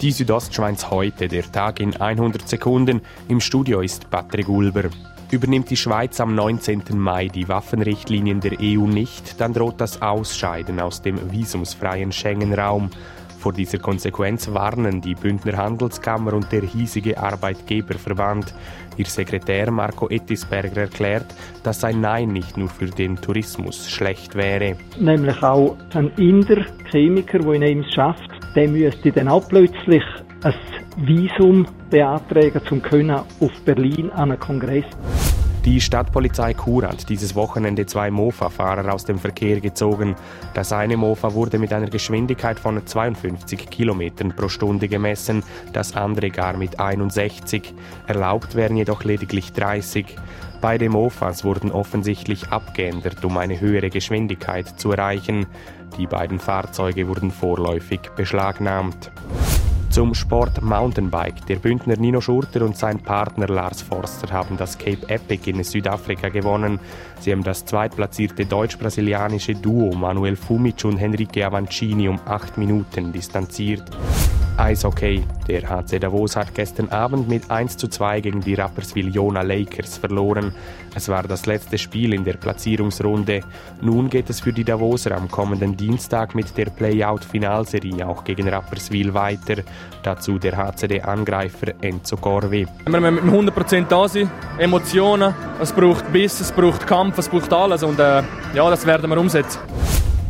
Die Südostschweiz heute, der Tag in 100 Sekunden. Im Studio ist Patrick Ulber. Übernimmt die Schweiz am 19. Mai die Waffenrichtlinien der EU nicht, dann droht das Ausscheiden aus dem visumsfreien Schengen-Raum. Vor dieser Konsequenz warnen die Bündner Handelskammer und der hiesige Arbeitgeberverband. Ihr Sekretär Marco Ettisberger erklärt, dass ein Nein nicht nur für den Tourismus schlecht wäre. Nämlich auch ein Inder, Chemiker, der in Ems schafft, der müsste dann auch plötzlich ein Visum beantragen, um auf Berlin an einen Kongress. Die Stadtpolizei Chur hat dieses Wochenende zwei Mofa-Fahrer aus dem Verkehr gezogen. Das eine Mofa wurde mit einer Geschwindigkeit von 52 km pro Stunde gemessen, das andere gar mit 61. Erlaubt wären jedoch lediglich 30. Beide Mofas wurden offensichtlich abgeändert, um eine höhere Geschwindigkeit zu erreichen. Die beiden Fahrzeuge wurden vorläufig beschlagnahmt. Zum Sport Mountainbike. Der Bündner Nino Schurter und sein Partner Lars Forster haben das Cape Epic in Südafrika gewonnen. Sie haben das zweitplatzierte deutsch-brasilianische Duo Manuel Fumic und Henrique Avancini um acht Minuten distanziert. Eishockey. Der HC Davos hat gestern Abend mit 1 zu 2 gegen die Rapperswil Jona Lakers verloren. Es war das letzte Spiel in der Platzierungsrunde. Nun geht es für die Davoser am kommenden Dienstag mit der Playout-Finalserie auch gegen Rapperswil weiter. Dazu der HCD-Angreifer Enzo Corvi. Wir müssen mit 100% da sein, Emotionen, es braucht Biss, es braucht Kampf, es braucht alles und äh, ja, das werden wir umsetzen.